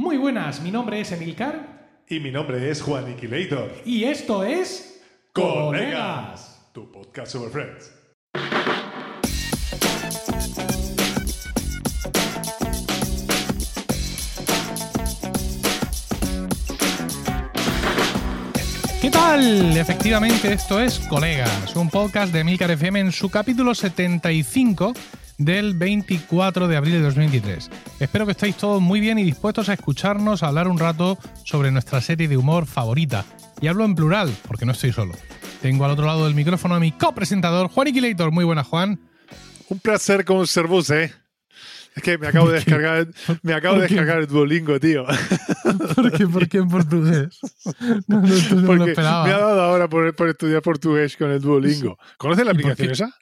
Muy buenas, mi nombre es Emilcar Y mi nombre es Juan Iquilator. y esto es Colegas, tu podcast sobre Friends. ¿Qué tal? Efectivamente, esto es Colegas, un podcast de Milcar FM en su capítulo 75 del 24 de abril de 2023. Espero que estéis todos muy bien y dispuestos a escucharnos hablar un rato sobre nuestra serie de humor favorita. Y hablo en plural, porque no estoy solo. Tengo al otro lado del micrófono a mi copresentador, Juan Iquilator. Muy buena, Juan. Un placer conservos, ¿eh? Es que me acabo de descargar, me acabo de descargar el Duolingo, tío. ¿Por qué, por qué en portugués? No, no, no me lo Porque me esperaba. ha dado ahora por, por estudiar portugués con el Duolingo. ¿Conoces la ¿Y por aplicación esa?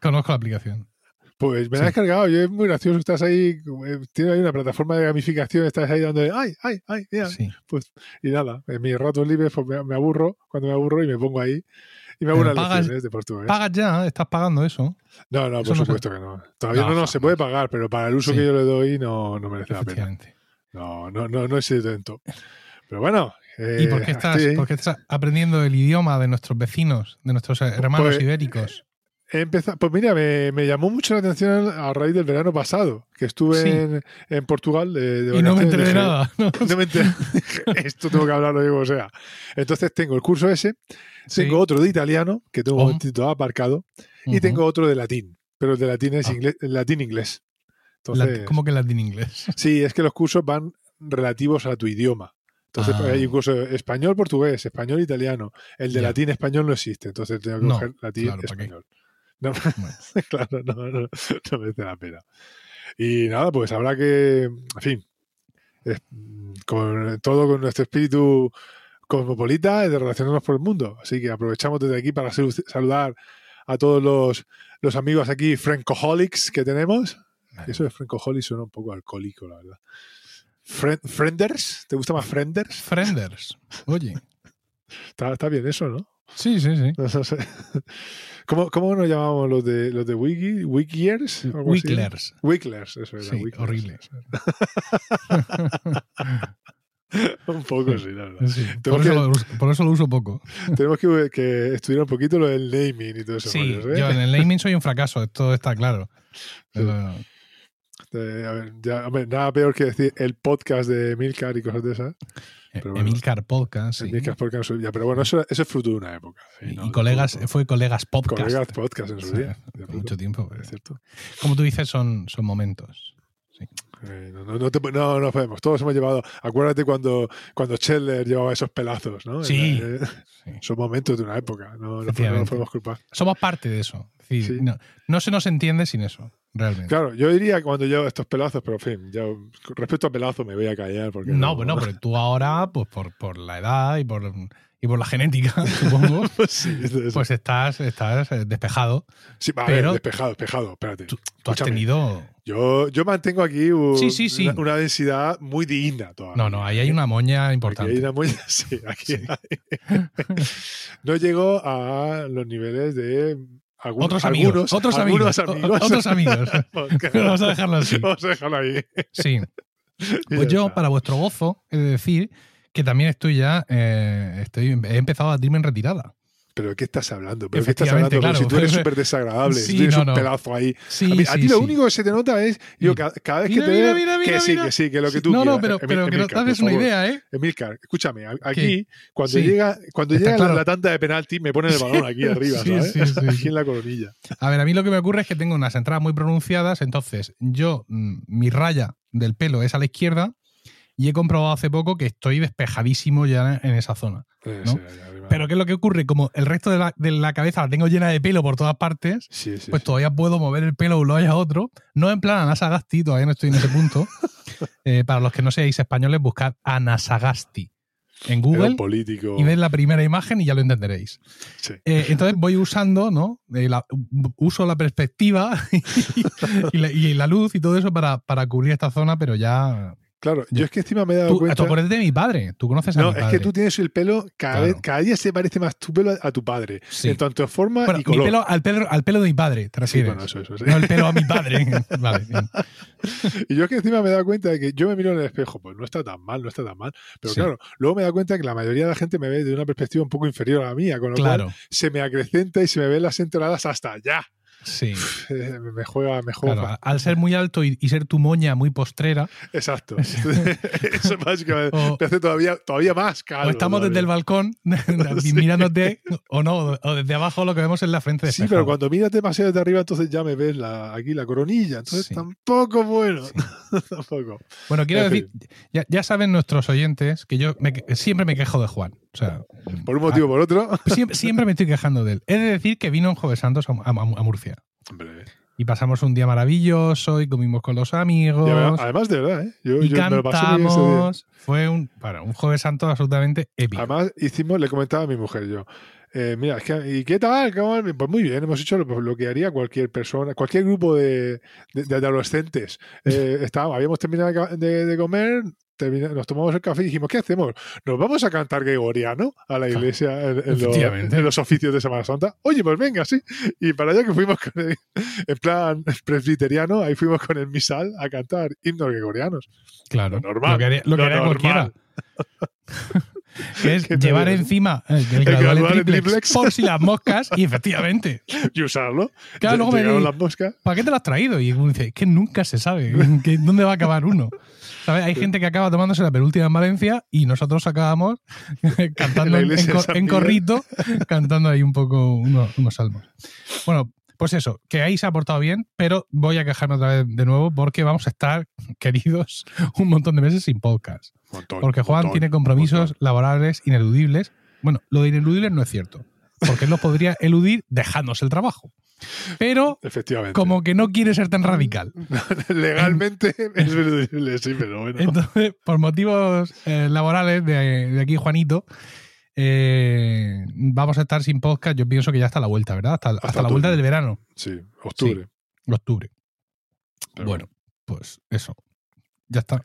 Conozco la aplicación. Pues me la he descargado y es muy gracioso. Estás ahí, eh, tiene ahí una plataforma de gamificación, estás ahí dándole, ay, ay, ay, mira. Sí. Pues, y nada, en mis ratos libres pues me, me aburro, cuando me aburro y me pongo ahí y me hago unas pagas- lecciones de portugués. Pagas ya, estás pagando eso. No, no, Eso por no supuesto que no. Todavía No, no, no, se puede pagar, pero para el uso Sí. que yo le doy no, no merece la pena. No, no, no, no he sido atento. Pero bueno. eh, ¿Y por qué, estás, estoy ahí. por qué estás aprendiendo el idioma de nuestros vecinos, de nuestros hermanos Pues, ibéricos? He empezado, pues mira, me, me llamó mucho la atención a raíz del verano pasado, que estuve Sí. en, en Portugal de, de Y no me enteré de nada. ¿no? No me enteré. Esto tengo que hablarlo yo como sea. Entonces tengo el curso ese, Sí. tengo otro de italiano, que tengo un Oh. momentito aparcado, y tengo otro de latín. Pero el de latín es Ah. inglés, latín-inglés. La- Entonces, ¿Cómo que latín inglés? Sí, es que los cursos van relativos a tu idioma. Entonces Ah. pues, hay un curso de español, portugués, español, italiano. El de Ya. latín, español no existe. Entonces tengo que No, coger latín, claro, ¿para qué? español. No, Bueno, claro, no, no, no merece la pena. Y nada, pues habrá que, en fin, es- con todo con nuestro espíritu cosmopolita de relacionarnos por el mundo. Así que aprovechamos desde aquí para salu- saludar a todos los, los amigos aquí francoholics que tenemos. Vale. Eso de francoholics suena un poco alcohólico, la verdad. ¿Frienders? ¿Te gusta más Frienders? Frienders. Oye. Está, está bien eso, ¿no? Sí, sí, sí. No sé. ¿Cómo, ¿Cómo nos llamamos los de los de Wiki? ¿Wikiers? Wicklers. Wicklers, eso era. Sí, Wicklers. horrible. un poco, sí, la verdad. Sí, por, eso que- lo, uso- por eso lo uso poco. Tenemos que, que estudiar un poquito lo del naming y todo eso. Sí, yo en el naming soy un fracaso, esto está claro. Pero- A ver, ya, hombre, nada peor que decir el podcast de Milcar y cosas de esas. Pero bueno. Emilcar Podcast. sí. El Milcar podcast en su- ya, pero bueno, eso, eso es fruto de una época. sí, Y, ¿no? y colegas, fue colegas podcast. Colegas podcast en su Sí, día. mucho tiempo. Es cierto. Como tú dices, son, son momentos. Eh, no, no, no, te- no, no podemos. Todos hemos llevado. Acuérdate cuando, cuando Scheller llevaba esos pelazos, ¿no? Sí. Eh, Sí. son momentos de una época. No, no, podemos culpar. Somos parte de eso. Es decir, Sí. no, no se nos entiende sin eso, realmente. Claro, yo diría cuando llevo estos pelazos, pero en fin, yo respecto a pelazos me voy a callar porque No, bueno, pero tú ahora, pues por, por la edad y por, y por la genética, supongo, sí, es de eso. pues estás, estás eh, despejado. sí, a pero- ver, despejado, despejado, espérate. Tú, tú has tenido. yo, yo mantengo aquí un- Sí, sí, sí. Una, una densidad muy digna todavía. No, no, ahí hay una moña Aquí hay importante. una muy- sí, aquí hay- no llego a los niveles de algún- Otros amigos, algunos, otros algunos amigos, amigos. otros amigos. Vamos a dejarlo así. Vamos a dejarlo ahí. Sí. Pues yo, para vuestro gozo, he de decir que también estoy ya, eh, estoy, he empezado a batirme en retirada. ¿Pero de qué estás hablando? ¿Pero qué estás hablando? Claro. si tú eres súper desagradable, Sí, si tienes no, un no. pedazo ahí. Sí, a, mí, a sí, ti lo sí. único que se te nota es, yo, Sí. cada, cada vez que Mira, te mira, veo, mira, que mira, sí, mira. que sí, que lo que Sí, tú no, quieras. no, pero, Emil- pero que no te haces una idea, ¿eh? Emilcar, escúchame, aquí, cuando Sí. llega, cuando llega claro. la, tanda de penalti, me pone el balón aquí arriba, Sí, ¿sabes? sí, sí, aquí sí. en la coronilla. A ver, a mí lo que me ocurre es que tengo unas entradas muy pronunciadas, entonces yo, mm, mi raya del pelo es a la izquierda y he comprobado hace poco que estoy despejadísimo ya en esa zona. ¿no? sí. Pero ¿qué es lo que ocurre? Como el resto de la, de la cabeza la tengo llena de pelo por todas partes, Sí, pues todavía puedo mover el pelo de un lado a otro. No en plan Anasagasti, todavía no estoy en ese punto. Eh, para los que no seáis españoles, buscad Anasagasti en Google político. y ved la primera imagen y ya lo entenderéis. Sí. Eh, entonces voy usando, ¿no? Eh, la- uso la perspectiva y, la, y la luz y todo eso para, para cubrir esta zona, pero ya Claro, yo es que encima me he dado Tú, cuenta. tú de mi padre. Tú conoces a No, mi es padre. que tú tienes el pelo, cada, Claro. vez, cada día se parece más tu pelo a tu padre. Sí. En tanto forma Bueno, y mi color. pelo al, pelo al pelo de mi padre, te Sí, bueno, eso, eso, sí. No el pelo a mi padre. vale. Y yo es que encima me he dado cuenta de que yo me miro en el espejo, pues no está tan mal, no está tan mal. Pero claro, luego me he dado cuenta que la mayoría de la gente me ve de una perspectiva un poco inferior a la mía, con lo Claro, cual se me acrecenta y se me ven las entradas hasta allá. Sí. Eh, Me juega, me juega. Claro, al ser muy alto y, y ser tu moña muy postrera, Exacto. Eso básicamente O- me hace todavía, todavía más calvo. o estamos desde el balcón Sí. mirándote, o no, o desde abajo lo que vemos es la frente de Sí, pero cuando miras demasiado desde arriba, entonces ya me ves la, aquí la coronilla. Entonces Sí. tampoco bueno. tampoco. Bueno, quiero En decir, ya, ya saben nuestros oyentes que yo me siempre me quejo de Juan. O sea, Por un motivo o por otro. siempre, siempre me estoy quejando de él. He de decir que vino en Jueves Santos a, a- a Murcia. Hombre. Y pasamos un día maravilloso y comimos con los amigos. Además, de verdad, ¿eh? Yo, y yo me lo pasé muy bien ese día. cantamos. Fue un, bueno, un Jueves Santo absolutamente épico. Además, hicimos, le comentaba a mi mujer yo. Eh, mira, es que, ¿y qué tal? Pues muy bien, hemos hecho lo, lo que haría cualquier persona, cualquier grupo de, de- de adolescentes. Eh, estábamos, habíamos terminado de de, comer, nos tomamos el café y dijimos, ¿qué hacemos? ¿Nos vamos a cantar gregoriano a la iglesia en, en los, en los oficios de Semana Santa? Oye, pues venga, sí. Y para allá que fuimos con el- en plan presbiteriano, ahí fuimos con el misal a cantar himnos gregorianos. Claro. Lo normal, Lo que haría, lo que lo haría normal. cualquiera. que es llevar encima el, el El gradual gradual en triplex, triplex. por si las moscas, y efectivamente. Y usarlo. Claro, luego me las moscas. ¿Para qué te lo has traído? Y uno dice, es que nunca se sabe que- dónde va a acabar uno. ¿Sabes? Hay gente que acaba tomándose la penúltima en Valencia y nosotros acabamos cantando En en, en corrito, cantando ahí un poco unos, unos salmos. Bueno, pues eso, que ahí se ha portado bien, pero voy a quejarme otra vez de nuevo porque vamos a estar, queridos, un montón de meses sin podcast. Montón, Porque Juan montón, tiene compromisos montón. laborables ineludibles. Bueno, lo de ineludibles no es cierto, porque él los podría eludir dejándose el trabajo. Pero Efectivamente. como que no quiere ser tan radical. Legalmente es verdad, sí, pero bueno. Entonces, por motivos eh, laborales de, de aquí, Juanito, eh, vamos a estar sin podcast. Yo pienso que ya hasta la vuelta, ¿verdad? Hasta, hasta la vuelta del verano, Sí, octubre. octubre. Pero bueno, pues eso. Ya está.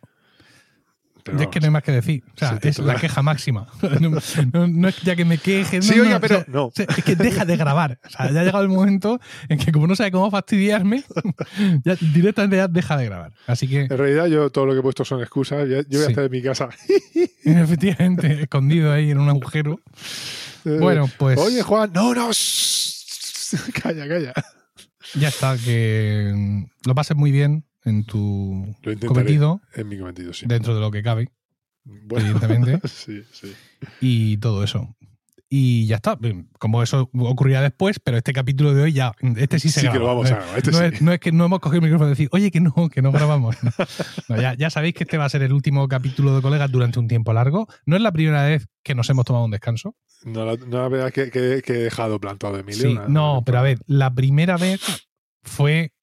Pero es que no hay más que decir. O sea, Se es la queja máxima. No, no- no es ya que me queje. Sí, no, oiga, no, pero o sea, es que deja de grabar. O sea, ya ha llegado el momento en que como no sabe cómo fastidiarme, ya directamente ya deja de grabar. Así que, En realidad, yo todo lo que he puesto son excusas. Yo, voy a Sí. estar en mi casa. efectivamente, escondido ahí en un agujero. Eh, Bueno, pues Oye, Juan, no, no. shh, calla, calla. ya está. Que lo pases muy bien en tu cometido, En mi cometido, sí. dentro de lo que cabe, Bueno, evidentemente. sí, sí. y todo eso. Y ya está. Como eso ocurrirá después, pero este capítulo de hoy ya, este sí se Sí que lo vamos no, a grabar. Este no sí. es, no es que no hemos cogido el micrófono y decir, oye, que no, que no grabamos. No. Ya, ya sabéis que este va a ser el último capítulo de colegas durante un tiempo largo. No es la primera vez que nos hemos tomado un descanso. No, la, no la verdad que, que, que he dejado plantado de Emilio. Sí, no, pero a ver, la primera vez fue.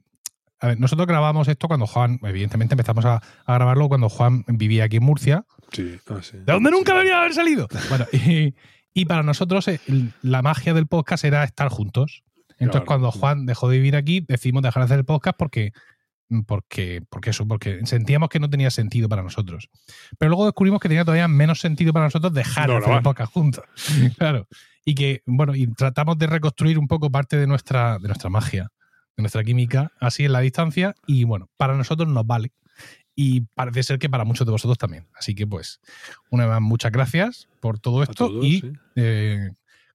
A ver, nosotros grabamos esto cuando Juan, evidentemente empezamos a, a grabarlo cuando Juan vivía aquí en Murcia, Sí, ah, sí. de donde nunca Sí. debería haber salido. Bueno, y, y para nosotros eh, la magia del podcast era estar juntos. Entonces, Claro. cuando Juan dejó de vivir aquí, decidimos dejar de hacer el podcast porque, porque, porque eso, porque sentíamos que no tenía sentido para nosotros. Pero luego descubrimos que tenía todavía menos sentido para nosotros dejar No, de no hacer el podcast juntos. Claro. Y que, bueno, y tratamos de reconstruir un poco parte de nuestra, de nuestra magia, de nuestra química, así en la distancia. Y bueno, para nosotros nos vale. Y parece ser que para muchos de vosotros también. Así que, pues, una vez más, muchas gracias por todo esto. todos, y sí. eh,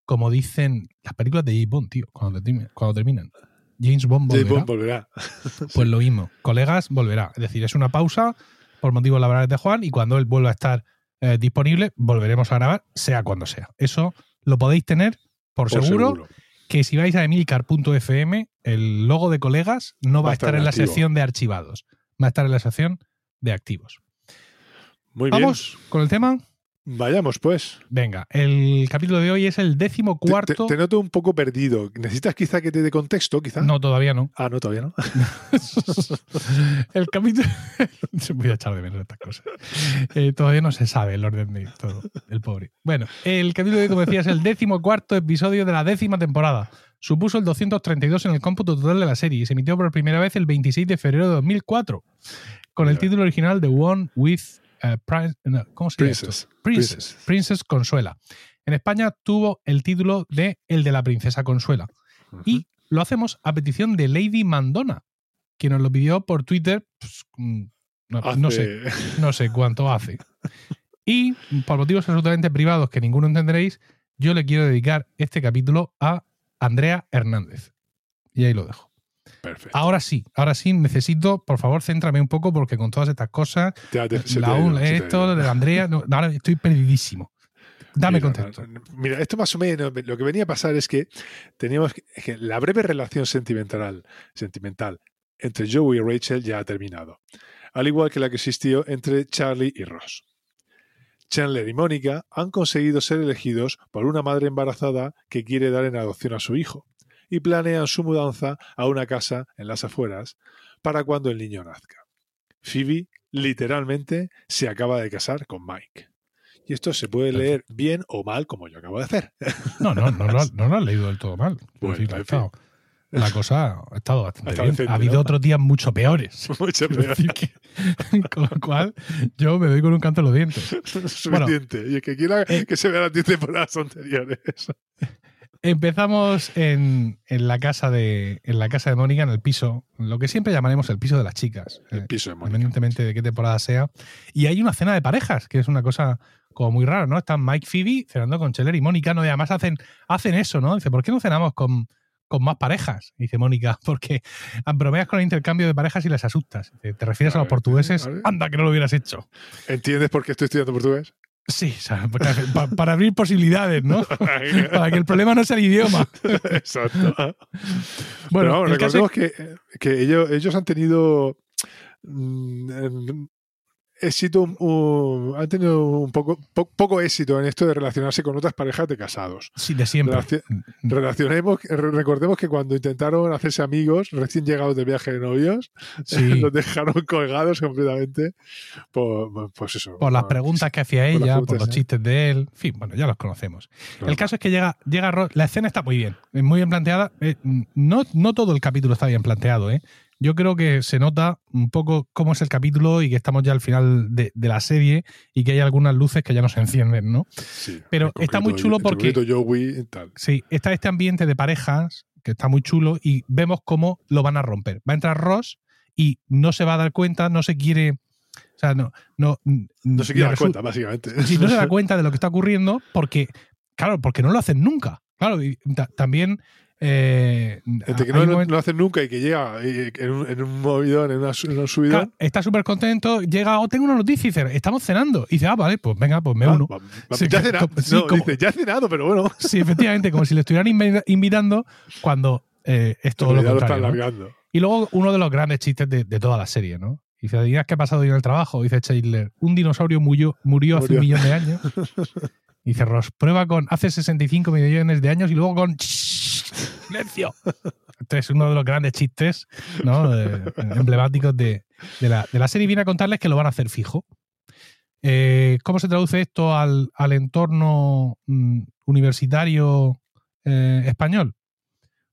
como dicen las películas de James Bond, tío, cuando, terminen, cuando terminan. James Bond James volverá. Bond volverá. Pues lo mismo. Colegas, volverá. Es decir, es una pausa por motivos laborales de Juan y cuando él vuelva a estar eh, disponible, volveremos a grabar, sea cuando sea. Eso lo podéis tener por, Por seguro, que si vais a emilcar.fm, el logo de colegas no va, a estar en la sección de archivados, va a estar en la sección de activos. Muy bien. Vamos con el tema. Vayamos, pues. Venga, el capítulo de hoy es el décimo cuarto. Te, te noto un poco perdido. ¿Necesitas quizá que te dé contexto, quizá? No, todavía no. Ah, no, todavía no. el capítulo. Se voy a echar de menos estas cosas. Eh, todavía no se sabe el orden de todo. El pobre. Bueno, el capítulo de hoy, como decía, es el décimo cuarto episodio de la décima temporada. Supuso el 232 en el cómputo total de la serie y se emitió por primera vez el 26 de febrero de 2004 con el título original The One with no, ¿Cómo se llama? Princess. Princess. Princess. Princess Consuela. En España tuvo el título de El de la Princesa Consuela. Y lo hacemos a petición de Lady Mandona, quien nos lo pidió por Twitter. pues, mm, no, no sé, no sé cuánto hace. Y por motivos absolutamente privados que ninguno entenderéis, yo le quiero dedicar este capítulo a Andrea Hernández. Y ahí lo dejo. Perfecto. Ahora sí, ahora sí necesito, por favor, céntrame un poco porque con todas estas cosas, Ya te- la ido, esto de Andrea, no, ahora estoy perdidísimo. Dame Mira, contexto. Mira, esto más o menos, lo que venía a pasar es que teníamos que, que la breve relación sentimental, sentimental entre Joey y Rachel ya ha terminado, al igual que la que existió entre Charlie y Ross. Chandler y Mónica han conseguido ser elegidos por una madre embarazada que quiere dar en adopción a su hijo y planean su mudanza a una casa en las afueras para cuando el niño nazca. Phoebe literalmente se acaba de casar con Mike. Y esto se puede leer bien o mal como yo acabo de hacer. No, no, no, lo, has- no lo has leído del todo mal. Bueno, decir, en fin. la cosa ha estado bastante bien. decente, ha habido ¿no? otros días mucho peores. Mucho Quiero peor. decir que- con lo cual, yo me doy con un canto en los dientes. Suficiente. y el que quiera eh, que se vea las 10 temporadas anteriores. Empezamos en, en la casa de en la casa de Mónica, en el piso, lo que siempre llamaremos el piso de las chicas, El eh, piso de Mónica. independientemente de qué temporada sea. Y hay una cena de parejas, que es una cosa como muy rara, ¿no? Están Mike Phoebe cenando con Cheller y Mónica, ¿no? Y además hacen, hacen eso, ¿no? Dice, ¿por qué no cenamos con, con más parejas? Dice Mónica, porque bromeas con el intercambio de parejas y les asustas. ¿Te refieres a, A los ver, portugueses? a. Anda, que no lo hubieras hecho. ¿Entiendes por qué estoy estudiando portugués? Sí, o sea, para abrir posibilidades, ¿no? para que el problema no sea el idioma. Exacto. Bueno, vamos, el caso recordemos que, que ellos, ellos han tenido mm, em, éxito, un- han tenido un poco, po- poco éxito en esto de relacionarse con otras parejas de casados. Sí, de siempre. Relaci- Relacionemos, re- recordemos que cuando intentaron hacerse amigos, recién llegados de viaje de novios, Sí. los dejaron colgados completamente por, pues eso, Por las por- preguntas que hacía por ella, por preguntas, los ¿eh? chistes de él. En fin, bueno, ya los conocemos. El caso es que llega, llega Ross. La escena está muy bien, es muy bien planteada. Eh, no, no todo el capítulo está bien planteado, ¿eh? Yo creo que se nota un poco cómo es el capítulo y que estamos ya al final de, de la serie y que hay algunas luces que ya no se encienden, ¿no? Sí, pero está muy chulo porque- Joey tal. Sí, está este ambiente de parejas que está muy chulo y vemos cómo lo van a romper. Va a entrar Ross y no se va a dar cuenta, no se quiere. O sea, no. No, No se quiere dar cuenta, básicamente. Sí, no se da cuenta de lo que está ocurriendo porque, claro, porque no lo hacen nunca. Claro, y ta- también. Eh, Entre que no lo, momento- lo hacen nunca y que llega y- en un, en un movidón, en, una, su- en un subidón. claro, está súper contento, llega, oh, tengo una noticia, y dice, estamos cenando. Y dice, ah, vale, pues venga, pues me Ah, uno. va- va- Sí, ya ha que- cenado. como- sí, No, como- dice, ya he cenado, pero bueno. Sí, efectivamente, como si le estuvieran invi- invitando cuando eh, es todo lo lo contrario. ¿no? alargando. Y luego uno de los grandes chistes de, de toda la serie, ¿no? Dice, ¿adivinas qué ha pasado hoy en el trabajo? Dice Chandler, un dinosaurio murió, murió hace un millón de años. Dice Ross, prueba con hace 65 millones de años y luego con silencio. Este es uno de los grandes chistes ¿no? Emblemáticos de, de la, de la serie. Viene a contarles que lo van a hacer fijo. Eh, ¿Cómo se traduce esto al, al entorno mm, universitario eh, español?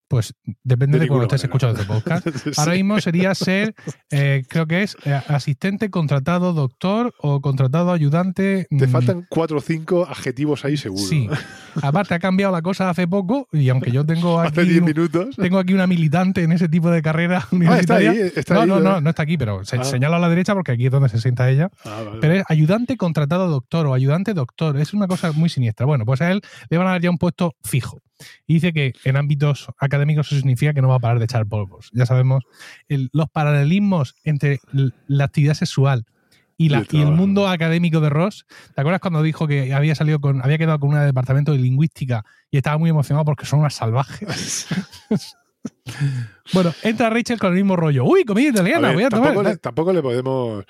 Pues depende De de, cuando estés escuchando este podcast. Ahora mismo sería ser, eh, creo que es eh, asistente, contratado, doctor o contratado ayudante. Te mm, faltan cuatro o cinco adjetivos ahí seguro. Sí. Aparte ha cambiado la cosa hace poco y aunque yo tengo aquí, 10 un- minutos. tengo aquí una militante en ese tipo de carrera Ah, está universitaria. ahí, está no, ahí. no, no, no está aquí, pero se, Ah. señala a la derecha porque aquí es donde se sienta ella. Ah, vale. Pero es ayudante contratado doctor o ayudante doctor. Es una cosa muy siniestra. Bueno, pues a él le van a dar ya un puesto fijo. Y dice que en ámbitos académicos eso significa que no va a parar de echar polvos. Ya sabemos el- los paralelismos entre la actividad sexual y, la- Y el mundo académico de Ross. ¿Te acuerdas cuando dijo que había salido con, había quedado con un departamento de lingüística y estaba muy emocionado porque son unas salvajes? Bueno, entra Rachel con el mismo rollo. Uy, comida A italiana, ver, voy a tomar. le, tampoco le podemos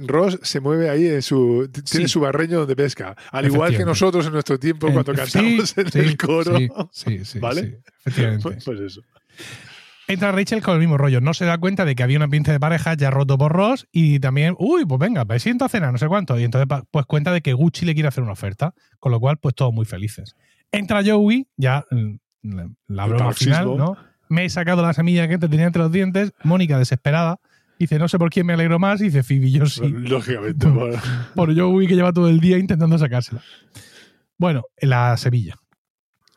Ross se mueve ahí en su. Tiene Sí. su barreño donde pesca. Al igual que nosotros en nuestro tiempo cuando sí, cantamos en sí, el coro. Sí, sí, sí, ¿Vale? efectivamente. Pues, pues eso. Entra Rachel con el mismo rollo. No se da cuenta de que había un ambiente de pareja ya roto por Ross y también, uy, pues venga, pues siento a cenar, no sé cuánto. Y entonces, pues cuenta de que Gucci le quiere hacer una oferta. Con lo cual, pues todos muy felices. Entra Joey, ya mm, la- la broma final. ¿no? Me he sacado la semilla que te tenía entre los dientes. Mónica, desesperada, dice, no sé por quién me alegro más. Y dice, Phoebe, yo sí. Lógicamente. bueno. por Joey que lleva todo el día intentando sacársela. Bueno, la semilla.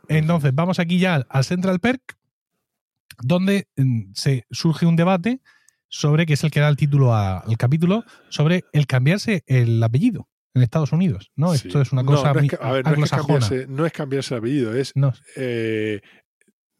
Entonces, vamos aquí ya al- al Central Perk, donde mm, se surge un debate sobre, que es el que da el título a- al capítulo, sobre el cambiarse el apellido en Estados Unidos. ¿no? Sí. Esto es una cosa no es a ver, no es, cambiarse, no es cambiarse el apellido, es No, eh,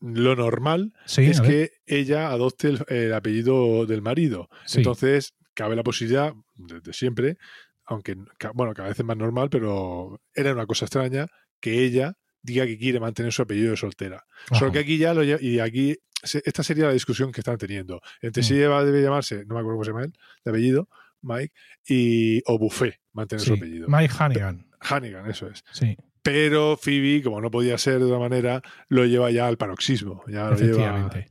lo normal sí, es que ella adopte el, el apellido del marido. sí. Entonces, cabe la posibilidad, desde siempre, aunque, bueno, cada vez es más normal, pero era una cosa extraña, que ella diga que quiere mantener su apellido de soltera. Solo que aquí ya lo y aquí esta sería la discusión que están teniendo. Entre Mm. si ella debe llamarse, no me acuerdo cómo se llama él, de apellido, Mike, y o Buffet, mantener su apellido. Mike Hannigan. Hannigan, eso es. Sí, Pero Phoebe, como no podía ser de otra manera, lo lleva ya al paroxismo. Ya lo lleva, efectivamente.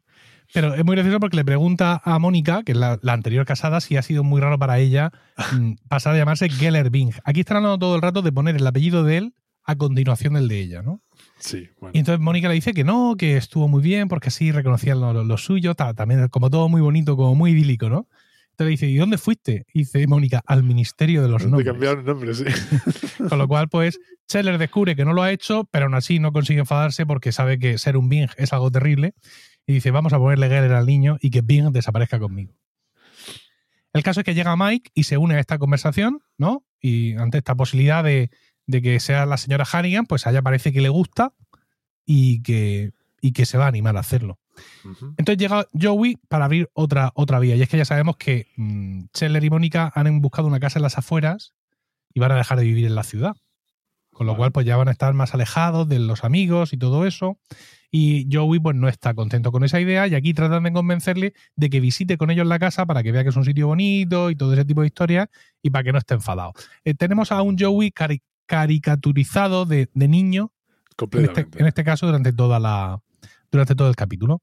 Pero es muy gracioso porque le pregunta a Mónica, que es la, la anterior casada, si ha sido muy raro para ella mm, pasar a llamarse Geller Bing. Aquí están hablando todo el rato de poner el apellido de él a continuación del de ella, ¿no? Sí, bueno. Y entonces Mónica le dice que no, que estuvo muy bien porque así reconocían lo, lo- lo suyo, ta- también como todo muy bonito, como muy idílico, ¿no? Entonces le dice, ¿y dónde fuiste? Y dice Mónica, al Ministerio de los Nombres. cambiar el nombre, sí. Con lo cual, pues, Scheller descubre que no lo ha hecho, pero aún así no consigue enfadarse porque sabe que ser un Bing es algo terrible. Y dice, vamos a ponerle Geller al niño y que Bing desaparezca conmigo. El caso es que llega Mike y se une a esta conversación, ¿no? Y ante esta posibilidad de, de que sea la señora Hannigan, pues a ella parece que le gusta y que, y que se va a animar a hacerlo. Entonces llega Joey para abrir otra, otra vía. Y es que ya sabemos que mm, Scheller y Mónica han buscado una casa en las afueras y van a dejar de vivir en la ciudad. Con lo Vale. cual, pues ya van a estar más alejados de los amigos y todo eso. Y Joey, pues no está contento con esa idea. Y aquí tratan de convencerle de que visite con ellos la casa para que vea que es un sitio bonito y todo ese tipo de historias y para que no esté enfadado. Eh, tenemos a un Joey cari- caricaturizado de, de niño en este, en este caso durante toda la durante todo el capítulo.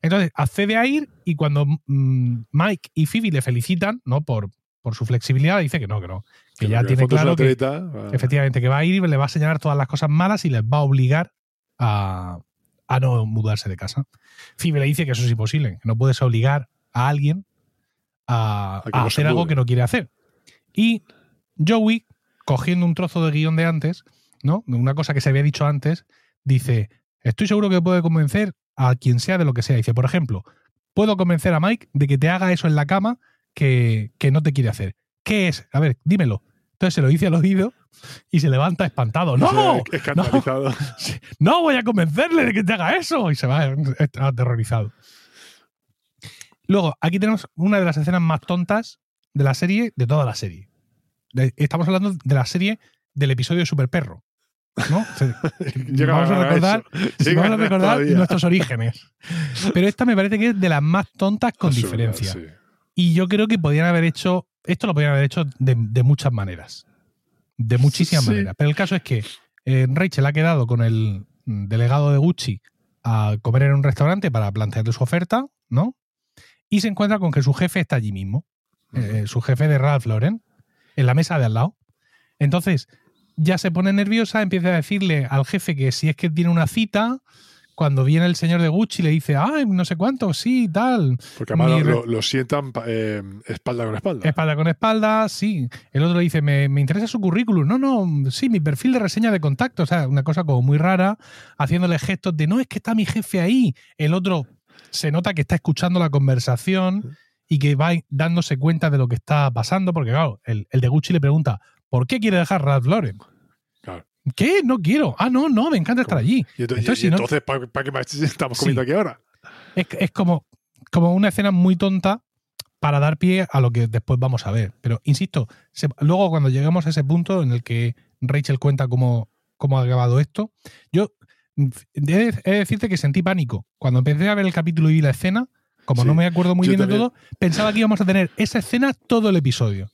Entonces, accede a ir y cuando mm, Mike y Phoebe le felicitan, ¿no? Por, por su flexibilidad, dice que no, que no. Que ya tiene claro que, atleta, ah, efectivamente, que va a ir y le va a señalar todas las cosas malas y les va a obligar a, a no mudarse de casa. Phoebe le dice que eso es imposible, que no puedes obligar a alguien a, A a hacer algo que no quiere hacer. Y Joey, cogiendo un trozo de guion de antes, ¿no? Una cosa que se había dicho antes, dice, estoy seguro que puede convencer a quien sea de lo que sea. Dice, por ejemplo, puedo convencer a Mike de que te haga eso en la cama que, que no te quiere hacer. ¿Qué es? A ver, dímelo. Entonces se lo dice al oído y se levanta espantado. ¡No! Escandalizado. ¡No voy a convencerle de que te haga eso! Y se va aterrorizado. Luego, aquí tenemos una de las escenas más tontas de la serie, de toda la serie. Estamos hablando de la serie del episodio de Super Perro. vamos a recordar, sí, vamos a nuestros orígenes. Pero esta me parece que es de las más tontas con Absurda, diferencia. sí. Y yo creo que podrían haber hecho, esto lo podrían haber hecho de, de muchas maneras. De muchísimas Sí. maneras. Pero el caso es que eh, Rachel ha quedado con el delegado de Gucci a comer en un restaurante para plantearle su oferta, ¿no? Y se encuentra con que su jefe está allí mismo, eh, su jefe de Ralph Lauren, en la mesa de al lado. Entonces, ya se pone nerviosa, empieza a decirle al jefe que si es que tiene una cita, cuando viene el señor de Gucci le dice, ay, no sé cuánto, sí, tal. Porque además lo, sientan eh, espalda con espalda. Espalda con espalda, sí. El otro le dice, me, me interesa su currículum. No, no, sí, mi perfil de reseña de contacto. O sea, una cosa como muy rara, haciéndole gestos de, no, es que está mi jefe ahí. El otro se nota que está escuchando la conversación y que va dándose cuenta de lo que está pasando, porque claro, el, el de Gucci le pregunta, ¿por qué quiere dejar Ralph Lauren? Claro. ¿Qué? No quiero. Ah, no, no, me encanta estar allí. Y entonces, Entonces, y si no- entonces ¿para qué más estamos Sí. comiendo aquí ahora? Es, es como, como una escena muy tonta para dar pie a lo que después vamos a ver. Pero, insisto, se- luego cuando llegamos a ese punto en el que Rachel cuenta cómo, cómo ha acabado esto, yo he de, he de decirte que sentí pánico. Cuando empecé a ver el capítulo y vi la escena, como Sí, no me acuerdo muy bien de todo, pensaba que íbamos a tener esa escena todo el episodio.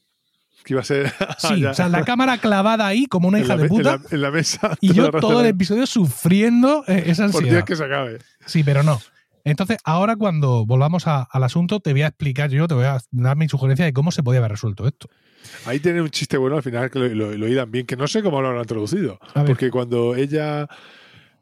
Que iba a ser. Sí, o sea, la cámara clavada ahí como una hija de en puta. la- en la mesa. Y yo todo el episodio sufriendo eh, esa Por ansiedad. Dios que se acabe. Sí, pero no. Entonces, ahora cuando volvamos a- al asunto, te voy a explicar yo, te voy a dar mi sugerencia de cómo se podía haber resuelto esto. Ahí tiene un chiste bueno al final que lo, lo, lo bien, que no sé cómo lo han ver. Porque cuando ella.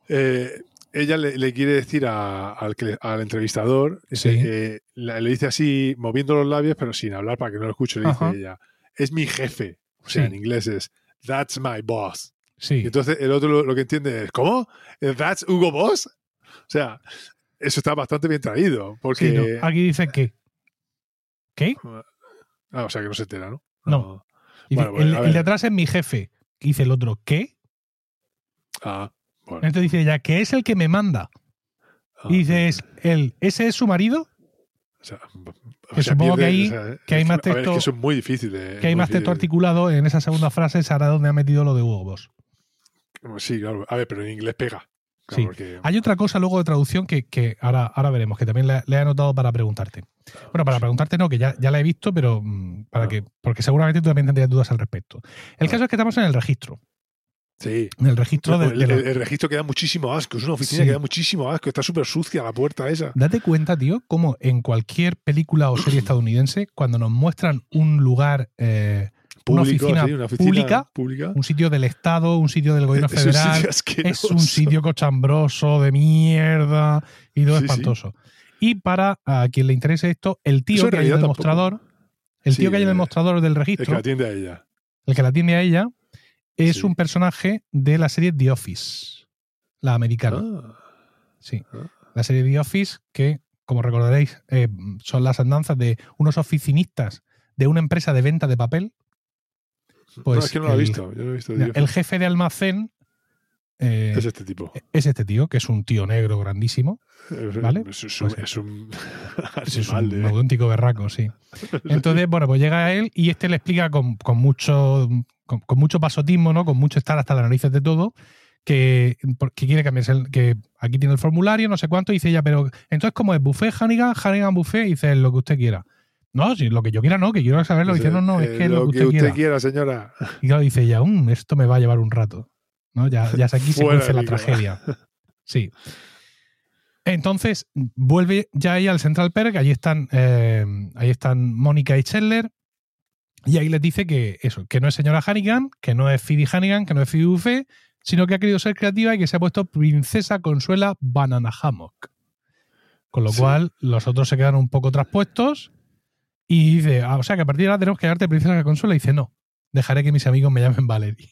eh, ella le, le quiere decir a- al, al entrevistador, Sí. eh, la- le dice así, moviendo los labios, pero sin hablar para que no lo escuche, le dice ella, es mi jefe. O sea, Sí. en inglés es, that's my boss. Sí. Y entonces el otro lo, lo que entiende es, ¿cómo? ¿That's Hugo Boss? O sea, eso está bastante bien traído, porque... Sí, no, Aquí dice que. ¿Qué? Ah, o sea, que no se entera, ¿no? No. Bueno, bueno, el, el de atrás es mi jefe. Dice el otro, ¿qué? Ah, bueno. Entonces dice ella, que es el que me manda. Ah, Y dice, es él, ¿ese es su marido? o sea, que supongo que ahí- o sea, que hay más a ver, es texto- que eso es muy difícil. de- Que hay más texto articulado en esa segunda frase, será donde ha metido lo de Hugo Boss. Sí, claro. A ver, pero en inglés pega. Claro, Sí. porque- Hay otra cosa luego de traducción que, que ahora, ahora veremos, que también le, le he anotado para preguntarte. Bueno, para preguntarte no, que ya, ya la he visto, pero mm, para Ah. que, porque seguramente tú también tendrías dudas al respecto. El Ah. caso es que estamos en el registro. Sí. En el registro de, el, de el- el registro que da muchísimo asco. Es una oficina Sí. que da muchísimo asco. Está súper sucia la puerta esa. Date cuenta, tío, como en cualquier película o serie estadounidense, cuando nos muestran un lugar, eh, una oficina sí, una oficina pública, pública. un sitio del Estado, un sitio del gobierno Es un federal, sitio es un sitio cochambroso de mierda y todo Sí, espantoso. Y para a quien le interese esto, el tío Eso que hay en el tampoco. mostrador, el tío que hay en el eh, mostrador del Es que registro, atiende a ella. el que la atiende a ella, es Sí. un personaje de la serie The Office, la americana. Ah, Sí. Ah. La serie The Office, que, como recordaréis, eh, son las andanzas de unos oficinistas de una empresa de venta de papel. Pues no, es que no lo he el- visto. Yo no he visto. Mira, Dios. el jefe de almacén eh, es este tipo. es este tío, que es un tío negro grandísimo. ¿vale? Es, es un, Pues- es un Es animal un de- auténtico berraco, sí. Entonces, bueno, pues llega él y este le explica con, con mucho con, con mucho pasotismo, ¿no? Con mucho estar hasta las narices de todo, que, que quiere cambiarse, el- que aquí tiene el formulario, no sé cuánto, y dice ella, pero entonces, ¿cómo es? ¿Buffet, Hannigan? Hannigan Buffet, y dice lo que usted quiera. No, sí, lo que yo quiera no, que quiero saberlo. Dice, no, no, es Eh, que lo que usted, quiera. señora. Y claro, dice ella, "Mm, esto me va a llevar un rato. ¿no? Ya, ya aquí se cuece la tragedia. Sí. Entonces, vuelve ya ahí al Central Perk, ahí están, eh, ahí están Mónica y Chandler, y ahí les dice que eso, que no es señora Hannigan, que no es Phoebe Hannigan, que no es Phoebe Buffet, sino que ha querido ser creativa y que se ha puesto Princesa Consuela Banana Hammock. Con lo Sí. cual, los otros se quedan un poco traspuestos y dice, ah, o sea que a partir de ahora tenemos que darte Princesa Consuela. Y dice, no, dejaré que mis amigos me llamen Valerie.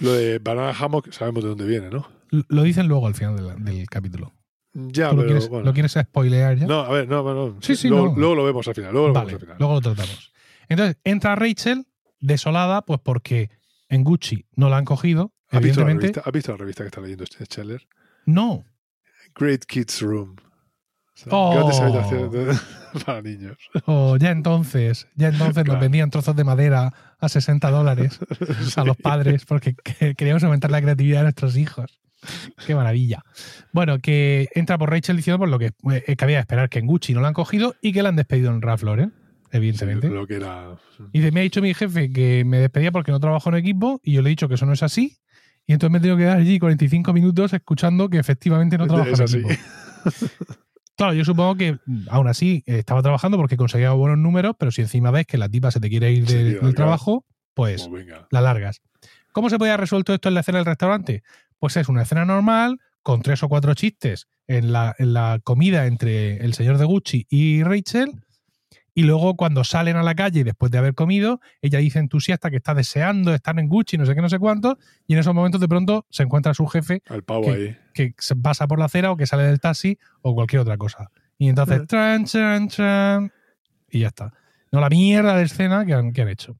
Lo de Banana Hammock sabemos de dónde viene, ¿no? Lo dicen luego al final del, del capítulo. Ya, ¿Tú lo pero quieres, bueno. lo quieres spoilear ya? No, a ver, no, no. Sí, sí, luego, no. luego lo vemos al final. Luego lo vale, vemos al final. luego lo tratamos. Entonces, entra Rachel desolada, pues porque en Gucci no la han cogido, ¿Has visto, la evidentemente. revista, ¿Has visto la revista que está leyendo este Scheller? No. Great Kids Room. O sea, Oh. de- para niños. O ya entonces, ya entonces nos vendían trozos de madera a 60 dólares a los padres porque que- queríamos aumentar la creatividad de nuestros hijos. Qué maravilla. Bueno, que entra por Rachel diciendo por lo que eh, cabía esperar que en Gucci no la han cogido y que la han despedido en Ralph Lauren, evidentemente. Sí, lo que era. Y dice, me ha dicho mi jefe que me despedía porque no trabajo en equipo y yo le he dicho que eso no es así. Y entonces me he tenido que quedar allí 45 minutos escuchando que efectivamente no trabajo Es en así. equipo. Claro, yo supongo que aún así estaba trabajando porque conseguía buenos números, pero si encima ves que la tipa se te quiere ir de- del trabajo, pues venga. la largas. ¿Cómo se podía resuelto esto en la escena del restaurante? Pues es una escena normal, con tres o cuatro chistes en la, en la comida entre el señor de Gucci y Rachel. Y luego cuando salen a la calle después de haber comido, ella dice entusiasta que está deseando estar en Gucci, no sé qué, no sé cuánto, y en esos momentos de pronto se encuentra a su jefe Al pavo ¿Qué? ahí. que pasa por la acera o que sale del taxi o cualquier otra cosa. Y entonces, tran, tran, tran, y ya está. No la mierda de escena que han, que han hecho.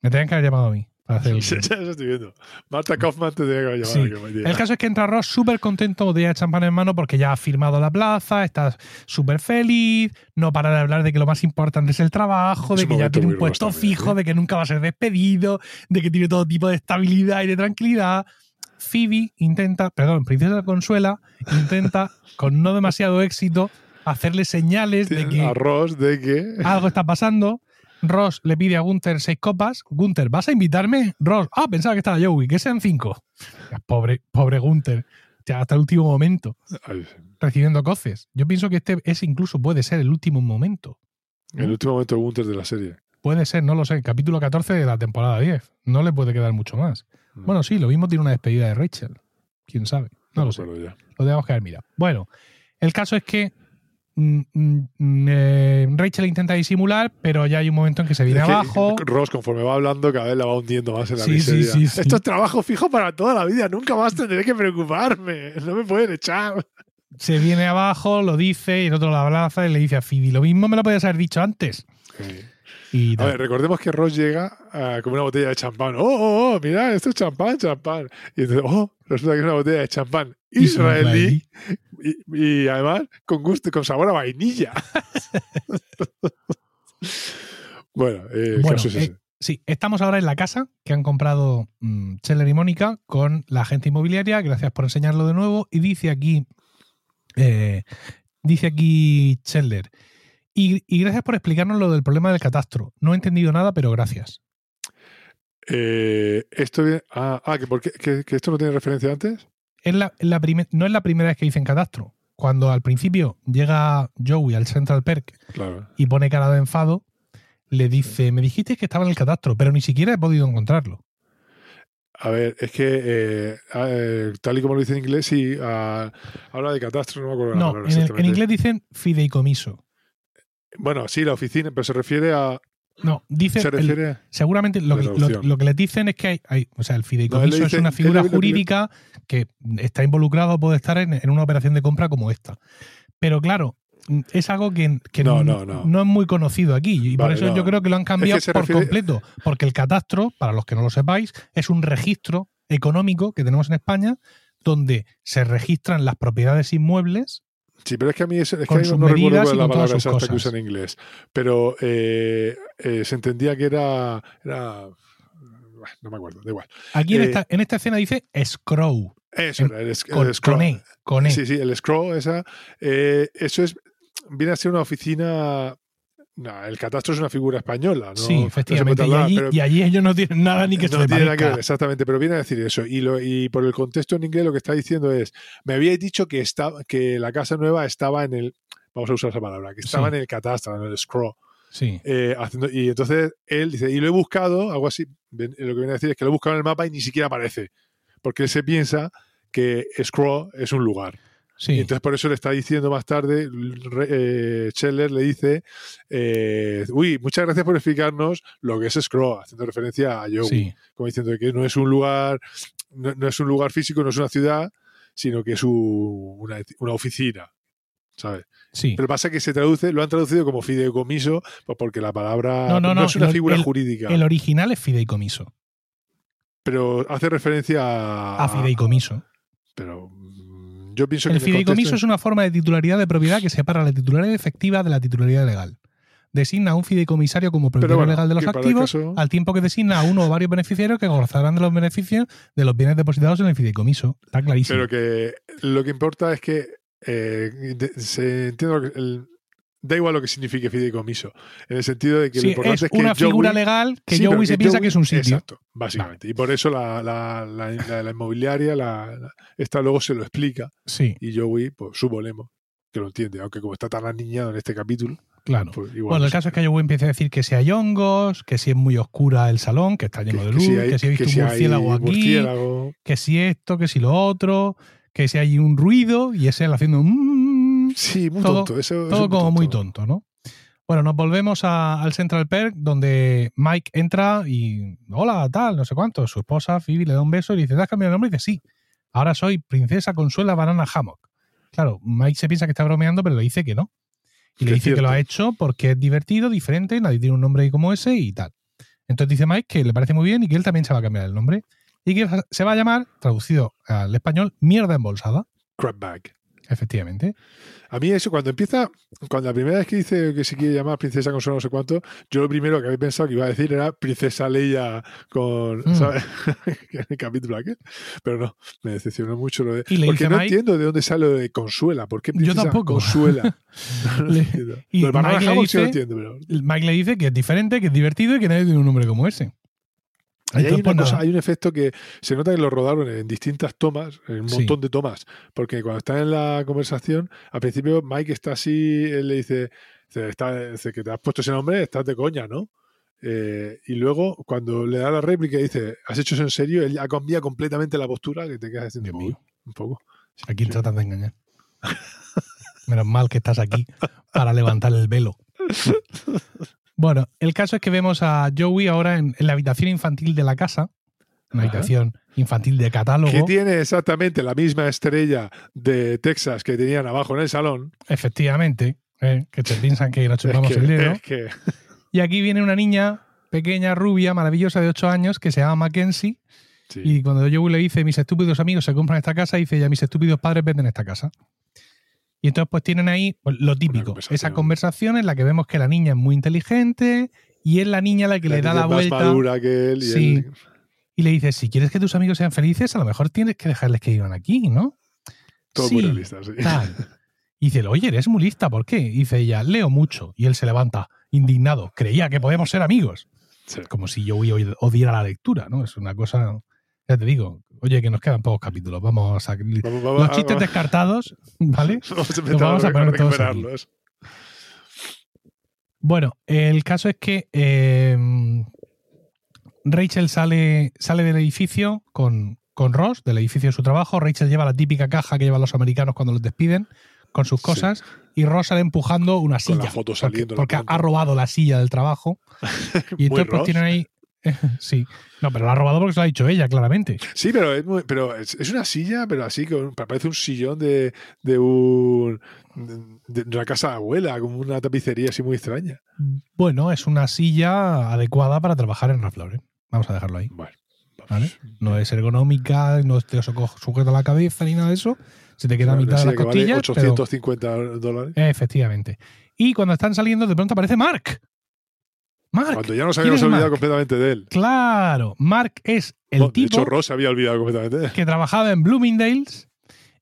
Me tenían que haber llamado a mí el Ya guion. eso estoy viendo. Marta Kaufman te tenía que llamado. Sí. que. El caso es que entra Ross súper contento, de champán en mano, porque ya ha firmado la plaza, está súper feliz, no para de hablar de que lo más importante es el trabajo, de que ya tiene un puesto Ross también, fijo, ¿eh? de que nunca va a ser despedido, de que tiene todo tipo de estabilidad y de tranquilidad. Phoebe intenta, perdón, Princesa Consuela intenta, con no demasiado éxito, hacerle señales de que Arroz de que. algo está pasando Ross le pide a Gunther seis copas. Gunther, ¿vas a invitarme? Ross, ah, pensaba que estaba Joey, que sean cinco. Pobre, pobre Gunther, ya hasta el último momento, recibiendo coces. Yo pienso que este ese incluso puede ser el último momento. el último momento de Gunter de la serie. Puede ser, no lo sé, capítulo 14 de la temporada 10. No le puede quedar mucho más. Bueno, sí, lo mismo tiene una despedida de Rachel. ¿Quién sabe? No lo sé. ya. Lo tenemos que haber mirado. Bueno, el caso es que eh, Rachel intenta disimular, pero ya hay un momento en que se viene Es que abajo. Ross, conforme va hablando, cada vez la va hundiendo más en la Sí, sí, miseria. sí, sí. Esto es trabajo fijo para toda la vida. Nunca más tendré que preocuparme. No me pueden echar. Se viene abajo, lo dice, y el otro la abraza y le dice a Phoebe, lo mismo me lo podías haber dicho antes. Y A ver, recordemos que Ross llega ah, con una botella de champán. ¡Oh, oh, oh! Mira, esto es champán, champán. Y entonces, ¡oh! Resulta que es una botella de champán israelí. Y, y además con gusto, con sabor a vainilla. bueno, eh, Bueno, caso es ese. eh, sí, estamos ahora en la casa que han comprado mm, Scheller y Mónica con la agente inmobiliaria. Gracias por enseñarlo de nuevo. Y dice aquí, eh, dice aquí Scheller. Y, y gracias por explicarnos lo del problema del catastro. No he entendido nada, pero gracias. Eh, esto ah, ah, que, por qué- que- que esto no tiene referencia antes. Es la, es la no es la primera vez que dicen catastro. Cuando al principio llega Joey al Central Perk Claro. y pone cara de enfado, le dice, me dijiste que estaba en el catastro, pero ni siquiera he podido encontrarlo. A ver, es que eh, eh, tal y como lo dice en inglés, sí, ah, habla de catastro, no me acuerdo la No, palabra en, el- en exactamente. inglés dicen fideicomiso. Bueno, sí, la oficina, pero se refiere a. No, dice. Se refiere seguramente lo que, la lo, traducción. lo que les dicen es que hay. hay- o sea, el No, fideicomiso es una figura jurídica que está involucrado, puede estar en, en una operación de compra como esta. Pero claro, es algo que, que No, no, no. es muy conocido aquí. Y por eso yo creo que lo han cambiado por refiere- completo. Porque el catastro, para los que no lo sepáis, es un registro económico que tenemos en España donde se registran las propiedades inmuebles Sí, pero es que a mí es, es que sus no recuerdo la palabra exacta que usa en inglés. Pero eh, eh, se entendía que era. era no me acuerdo, da igual. Aquí en, Eh, esta, en esta escena dice scrow. Eso En- era, el, es- Con, el scroll. con E. Con E. Sí, sí, el scroll, esa. eso es. Viene a ser una oficina. No, el catastro es una figura española, ¿no? sí, no efectivamente. y, allí, pero- y allí ellos no tienen nada ni que no le tiene nada que ver, exactamente, pero viene a decir eso. Y, lo, y por el contexto en inglés lo que está diciendo es, me habíais dicho que, estaba, que la casa nueva estaba en el, vamos a usar esa palabra, que estaba Sí. en el catastro, en el scroll. Sí, Eh, haciendo, y entonces él dice, y lo he buscado, algo así, lo que viene a decir es que lo he buscado en el mapa y ni siquiera aparece, porque él se piensa que scroll es un lugar. Sí. Y entonces por eso le está diciendo más tarde, eh, Scheller le dice, eh, uy, muchas gracias por explicarnos lo que es Scroll, haciendo referencia a Joey, sí. como diciendo que no es un lugar, no, no es un lugar físico, no es una ciudad, sino que es un- una, una oficina. ¿Sabes? sí. Pero pasa que se traduce, lo han traducido como fideicomiso, pues porque la palabra No, no, no, es una el- figura el- jurídica, El original es fideicomiso. pero hace referencia a. A fideicomiso. Pero yo pienso que El fideicomiso es una forma de titularidad de propiedad que separa la titularidad efectiva de la titularidad legal. Designa a un fideicomisario como propietario bueno, legal de los activos, caso- al tiempo que designa a uno o varios beneficiarios que gozarán de los beneficios de los bienes depositados en el fideicomiso. Está clarísimo. Pero que lo que importa es que eh, de- se entiende el- da igual lo que signifique fideicomiso, en el sentido de que lo importante es es, que una figura legal que Sí, Joey se piensa que es un sitio. Exacto, básicamente. Y por eso la, la, la- la- inmobiliaria, esta luego se lo explica Sí, y Joey, pues suponemos que lo entiende, aunque como está tan aniñado en este capítulo, claro. pues igual. Bueno, no el caso es que Joey empieza a decir que si hay hongos, que si es muy oscura el salón, que está lleno de luz, que si, he visto que si un hay murciélago aquí, murciélago. que si esto, que si lo otro, que si hay un ruido y es él haciendo un... Sí, muy todo- tonto. Eso, Todo como muy tonto, ¿no? Bueno, nos volvemos a- al Central Perk, donde Mike entra y. Hola, tal, no sé cuánto. Su esposa, Phoebe, le da un beso y le dice: ¿Te has cambiado el nombre? Y dice: Sí. Ahora soy Princesa Consuela Banana Hammock. Claro, Mike se piensa que está bromeando, pero le dice que no. Y le dice que lo ha hecho porque es divertido, diferente, nadie tiene un nombre como ese y tal. Entonces dice Mike que le parece muy bien y que él también se va a cambiar el nombre. Y que se va a llamar, traducido al español, mierda embolsada. Crab bag. Efectivamente. A mí eso, cuando empieza, cuando la primera vez que dice que se quiere llamar princesa con no sé cuánto, yo lo primero que había pensado que iba a decir era princesa Leia con, Mm. ¿sabes? en el capítulo aquel. Pero no, me decepcionó mucho lo de... Y porque no Mike- entiendo de dónde sale lo de Consuela. ¿Por qué princesa tampoco. Consuela? No lo Le- entiendo. y Mike le sí lo entiendo, pero... Mike le dice que es diferente, que es divertido y que nadie tiene un nombre como ese. Ahí hay, una cosa- hay un efecto que se nota que lo rodaron en distintas tomas, en un Sí. montón de tomas, porque cuando están en la conversación, al principio Mike está así, él le dice, está, dice que te has puesto ese nombre, estás de coña, ¿no? Eh, y luego, cuando le da la réplica y dice, ¿has hecho eso en serio? Él ha cambiado completamente la postura que te quedas diciendo, Dios mío. "Uy, un poco. ¿A quién tratan de engañar? Menos mal que estás aquí para levantar el velo. Bueno, el caso es que vemos a Joey ahora en, en la habitación infantil de la casa, una Ajá. habitación infantil de catálogo. Que tiene exactamente la misma estrella de Texas que tenían abajo en el salón. Efectivamente, eh, que se piensan que nos chupamos es que, el dedo. es que- Y aquí viene una niña pequeña, rubia, maravillosa de 8 años que se llama Mackenzie. sí. Y cuando Joey le dice, mis estúpidos amigos se compran esta casa, dice, ya mis estúpidos padres venden esta casa. Y entonces pues tienen ahí pues, lo típico, esa conversación en la que vemos que la niña es muy inteligente y es la niña la que le da la vuelta que él y Sí. él- y le dice, si quieres que tus amigos sean felices, a lo mejor tienes que dejarles que vivan aquí, ¿no? todo Sí, muy realista, sí. tal. Y dice, oye, eres muy lista, ¿por qué? Y dice ella, leo mucho. Y él se levanta, indignado, creía que podemos ser amigos. Sí. Como si yo odiara la lectura, ¿no? Es una cosa, ya te digo, oye, que nos quedan pocos capítulos, vamos a... Vamos Los chistes descartados, ¿vale? Vamos a vamos a poner todos aquí. recuperarlos. Bueno, el caso es que eh, Rachel sale, sale del edificio con, con Ross, del edificio de su trabajo. Rachel lleva la típica caja que llevan los americanos cuando los despiden, con sus Sí. cosas, y Ross sale empujando una Con silla. la foto porque saliendo porque pantalla. ha robado la silla del trabajo. Y entonces pues tienen ahí. sí. No, pero la ha robado porque se lo ha dicho ella, claramente. Sí, pero es, muy- pero es, es una silla, pero así, con, parece un sillón de, de, un, de, de una casa de abuela, como una tapicería así muy extraña. Bueno, es una silla adecuada para trabajar en Ralph. Vamos a dejarlo ahí. Bueno, ¿vale? No es ergonómica, no te sujeta la cabeza ni nada de eso. Se te queda a mitad de las que vale costillas. pero- 850 dólares. efectivamente. Y cuando están saliendo, de pronto aparece Mark. Mark. Cuando ya nos ¿quién habíamos olvidado Mark? completamente de él. Claro, Mark es el Bueno, de tipo hecho, Ross se había olvidado completamente de él. que trabajaba en Bloomingdale's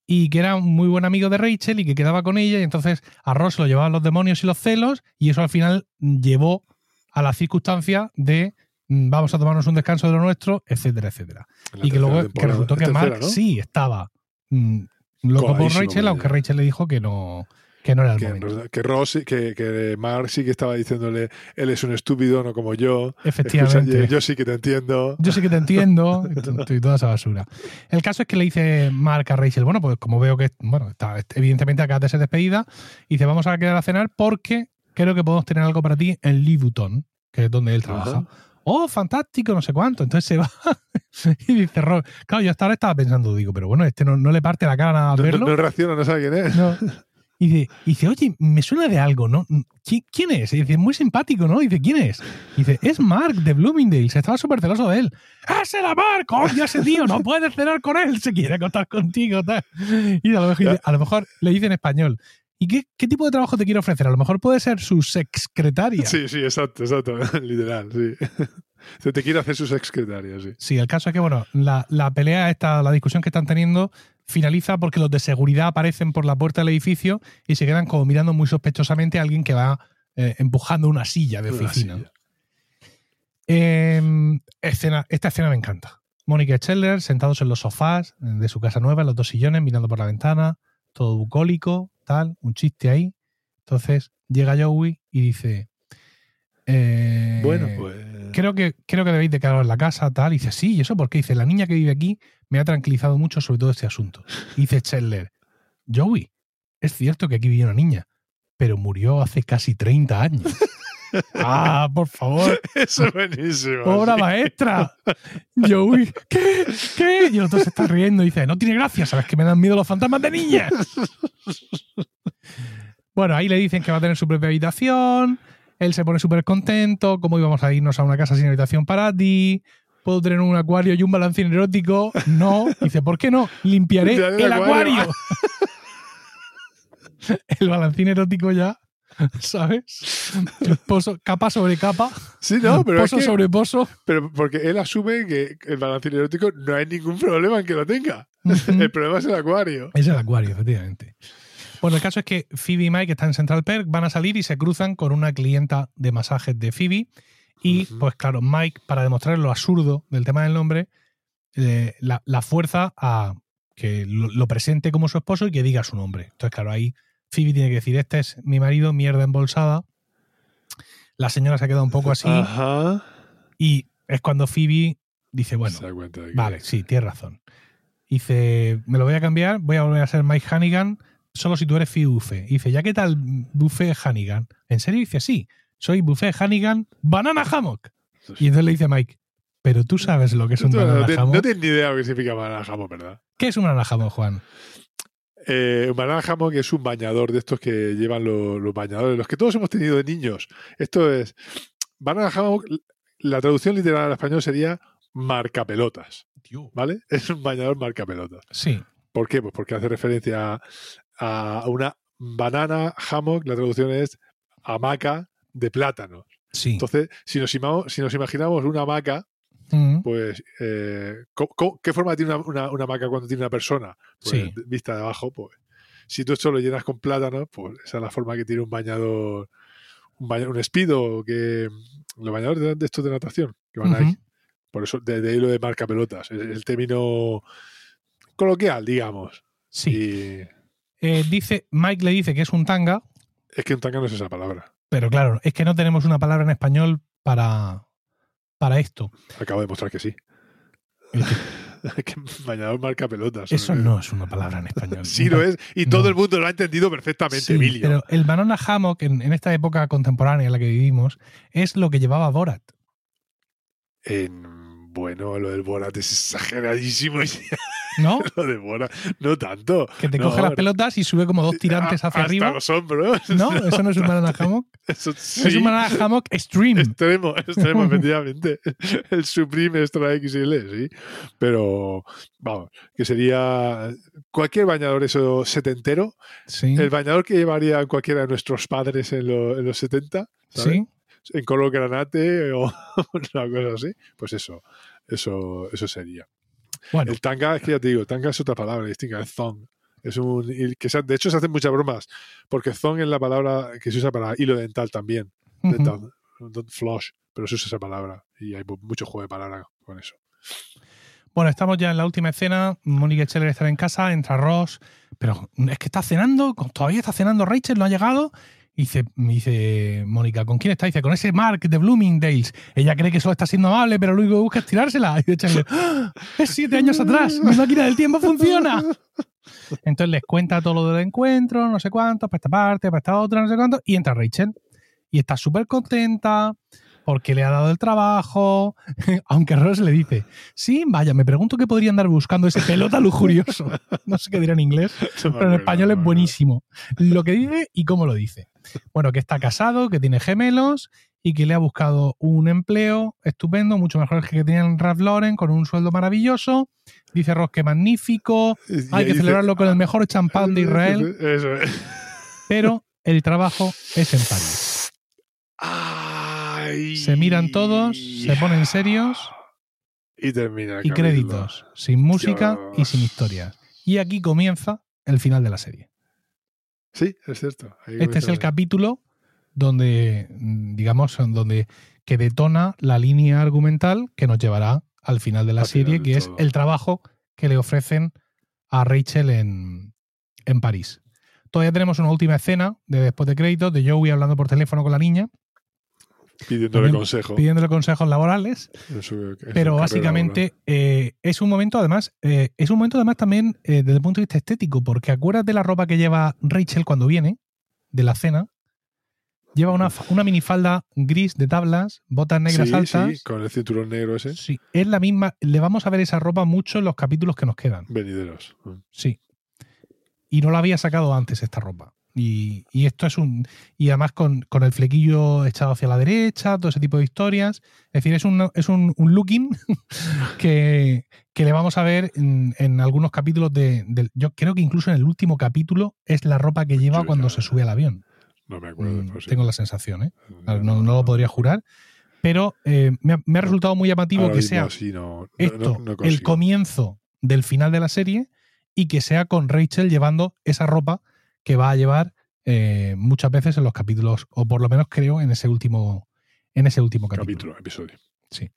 y que era un muy buen amigo de Rachel y que quedaba con ella y entonces a Ross lo llevaban los demonios y los celos y eso al final llevó a la circunstancia de mm, vamos a tomarnos un descanso de lo nuestro, etcétera, etcétera. Y que luego que resultó que tercera, Mark ¿no? sí estaba mm, loco por Rachel, aunque. Rachel le dijo que no, que no era el Que, en momento. que Ross, que, que Mark sí que estaba diciéndole, él es un estúpido, no como yo. Efectivamente. Escucha, yo, sí que te entiendo. Yo sí que te entiendo y toda esa basura. El caso es que le dice Mark a Rachel, bueno, pues como veo que, bueno, está, evidentemente acabas de ser despedida, y dice, vamos a quedar a cenar porque creo que podemos tener algo para ti en Louis Vuitton, que es donde él trabaja. Ajá. Oh, fantástico, no sé cuánto. Entonces se va y dice, Ross, claro, yo hasta ahora estaba pensando, digo, pero bueno, este no, no le parte la cara nada al No, no- verlo. no reacciona, no sabe quién es. No. Y dice, dice, oye, me suena de algo, ¿no? ¿Qui- ¿Quién es? Y dice, muy simpático, ¿no? Dice, ¿quién es? Y dice, es Mark de Bloomingdale. Se estaba súper celoso de él. ¡Es el Mark! ¡Oye, ese tío! ¡No puedes cenar con él! Se quiere acostar contigo. Tal. Y a lo mejor le dice en español. ¿Y qué, qué tipo de trabajo te quiere ofrecer? A lo mejor puede ser su secretaria. Sí, sí, exacto, exacto. Literal, sí. Se te quiere hacer su secretaria, sí. Sí, el caso es que, bueno, la, la pelea esta, la discusión que están teniendo, finaliza porque los de seguridad aparecen por la puerta del edificio y se quedan como mirando muy sospechosamente a alguien que va eh, empujando una silla de oficina. silla. Eh, escena, esta escena me encanta. Mónica y Scheller sentados en los sofás de su casa nueva, en los dos sillones, mirando por la ventana, todo bucólico, tal, un chiste ahí. Entonces llega Joey y dice: eh, Bueno, pues. creo que, creo que debéis de quedaros en la casa, tal. Y dice, sí, ¿y eso por qué? Dice, la niña que vive aquí me ha tranquilizado mucho sobre todo este asunto. Y dice Chandler, Joey, es cierto que aquí vive una niña, pero murió hace casi 30 años. Ah, por favor, Eso es buenísimo. obra sí. maestra. Joey, ¿qué? ¿Qué? Y el otro se está riendo y dice, no tiene gracia, sabes que me dan miedo los fantasmas de niñas. bueno, ahí le dicen que va a tener su propia habitación. Él se pone súper contento. ¿Cómo íbamos a irnos a una casa sin habitación para ti? ¿Puedo tener un acuario y un balancín erótico? No. Dice, ¿por qué no? Limpiaré el acuario. el balancín erótico ya, ¿sabes? Pozo- capa sobre capa, Sí, no, pero es pozo que- sobre pozo. pero porque él asume que el balancín erótico no hay ningún problema en que lo tenga. El problema es el acuario. Es el acuario, efectivamente. Bueno, el caso es que Phoebe y Mike están en Central Perk, van a salir y se cruzan con una clienta de masajes de Phoebe. Y, pues claro, Mike, para demostrar lo absurdo del tema del nombre, eh, la, la fuerza a que lo, lo presente como su esposo y que diga su nombre. Entonces, claro, ahí Phoebe tiene que decir, este es mi marido, mierda embolsada. La señora se ha quedado un poco así Ajá. y es cuando Phoebe dice, bueno, que- Vale, sí, tienes razón. Dice, me lo voy a cambiar, voy a volver a ser Mike Hannigan, solo si tú eres Phoebe Buffet. Dice, ¿ya qué tal Buffet Hannigan? ¿En serio? Dice, sí, soy Buffet Hannigan Banana Hammock. Y entonces le dice Mike, pero tú sabes lo que es un Tú no, banana te- hammock. no tienes ni idea de lo que significa banana hammock, ¿verdad? ¿Qué es un banana hammock, Juan? Eh, banana hammock es un bañador de estos que llevan los, los bañadores, los que todos hemos tenido de niños. Esto es. Banana hammock, la traducción literal al español sería marcapelotas, ¿vale? Es un bañador marcapelotas. Sí, ¿Por qué? Pues porque hace referencia a, a una banana hammock, la traducción es hamaca de plátano. sí. Entonces, si nos, imamo- si nos imaginamos una hamaca, Mm, pues, eh, ¿co- co- ¿qué forma tiene una, una- una hamaca cuando tiene una persona? Pues, Sí. vista de abajo, pues. Si tú esto lo llenas con plátano, pues esa es la forma que tiene un bañador, un, baña- un espido, que los bañadores de, de estos de natación, que van ahí. Por eso, de, de ahí lo de marca pelotas, el término coloquial, digamos. Sí. Y Eh, dice, Mike le dice que es un tanga, es que un tanga no es esa palabra. pero claro, es que no tenemos una palabra en español para, para esto. Acabo de demostrar que sí. Que que bañador marca pelotas. Eso no es una palabra en español. Sí lo es. Y todo No. el mundo lo ha entendido perfectamente, Sí, Emilio. pero el banana hammock en, en esta época contemporánea en la que vivimos es lo que llevaba Borat. En- bueno, lo del Borat es exageradísimo. ¿No? lo de Borat, no tanto. Que te No, coge las pelotas y sube como dos tirantes a- hacia hasta arriba. los hombros. No, eso no es un banana hammock. Eso Es un banana hammock extreme. Extremo, extremo, efectivamente. El Supreme Extra XL, sí. Pero, vamos, que sería cualquier bañador eso setentero. Sí, El bañador que llevaría cualquiera de nuestros padres en, lo- en los 70, ¿sabes? sí. En color granate o una cosa así. Pues eso, eso, eso sería. Bueno, El tanga, es que ya te digo, tanga es otra palabra distinta, es thong. Es un, que se- de hecho, se hacen muchas bromas, porque thong es la palabra que se usa para hilo dental también. dental, don't flush, pero se usa esa palabra y hay mu- mucho juego de palabras con eso. bueno, estamos ya en la última escena. Mónica Scheller está en casa, entra Ross, pero es que está cenando, todavía está cenando Rachel, no ha llegado. Dice, me dice Mónica, ¿con quién está? Dice, con ese Mark de Bloomingdales. Ella cree que solo está siendo amable, pero lo único que busca es tirársela. Y dice Chandler, "¡Ah! es siete años atrás, mi máquina del tiempo funciona. Entonces les cuenta todo lo del encuentro, no sé cuánto, para esta parte, para esta otra, no sé cuánto, y entra Rachel. Y está súper contenta porque le ha dado el trabajo, aunque Ross le dice, sí, vaya, me pregunto qué podría andar buscando ese pelota lujurioso. No sé qué dirá en inglés, pero en español es buenísimo. Lo que dice y cómo lo dice. Bueno, que está casado, que tiene gemelos y que le ha buscado un empleo estupendo, mucho mejor que el que tenía en Ralph Lauren, con un sueldo maravilloso. Dice Ross que magnífico, hay que celebrarlo con el mejor champán de Israel, Eso es. pero el trabajo es en París. Ay. Se miran todos, se ponen serios Y termina. y créditos, sin música y sin historias. Y aquí comienza el final de la serie. Sí, es cierto. Ahí Este es el capítulo donde, mm, digamos, donde que detona la línea argumental que nos llevará al final de la Al serie, que es todo. el trabajo que le ofrecen a Rachel en, en París. Todavía tenemos una última escena de después de créditos de Joey hablando por teléfono con la niña, Pidiéndole también consejo. pidiéndole consejos laborales, su- pero básicamente eh, es un momento además, eh, es un momento además también eh, desde el punto de vista estético, porque acuérdate la ropa que lleva Rachel cuando viene de la cena. Lleva una, una minifalda gris de tablas, botas negras sí, altas. Sí, con el cinturón negro ese. Sí, es la misma. Le vamos a ver esa ropa mucho en los capítulos que nos quedan. Venideros. Sí. Y no la había sacado antes esta ropa. Y, y esto es un. Y además con, con el flequillo echado hacia la derecha, todo ese tipo de historias. Es decir, es un, es un, un looking que, que le vamos a ver en, en algunos capítulos de, Yo creo que incluso en el último capítulo es la ropa que lleva Sí, cuando ya, se sube al avión. No me acuerdo. Mm, sí. Tengo la sensación, ¿eh? No, no lo podría jurar. Pero eh, me, ha, me ha resultado muy llamativo Ahora que sea así no, no- esto, el comienzo del final de la serie y que sea con Rachel llevando esa ropa que va a llevar eh, muchas veces en los capítulos, o por lo menos creo en ese último, en ese último capítulo. capítulo, episodio. Sí.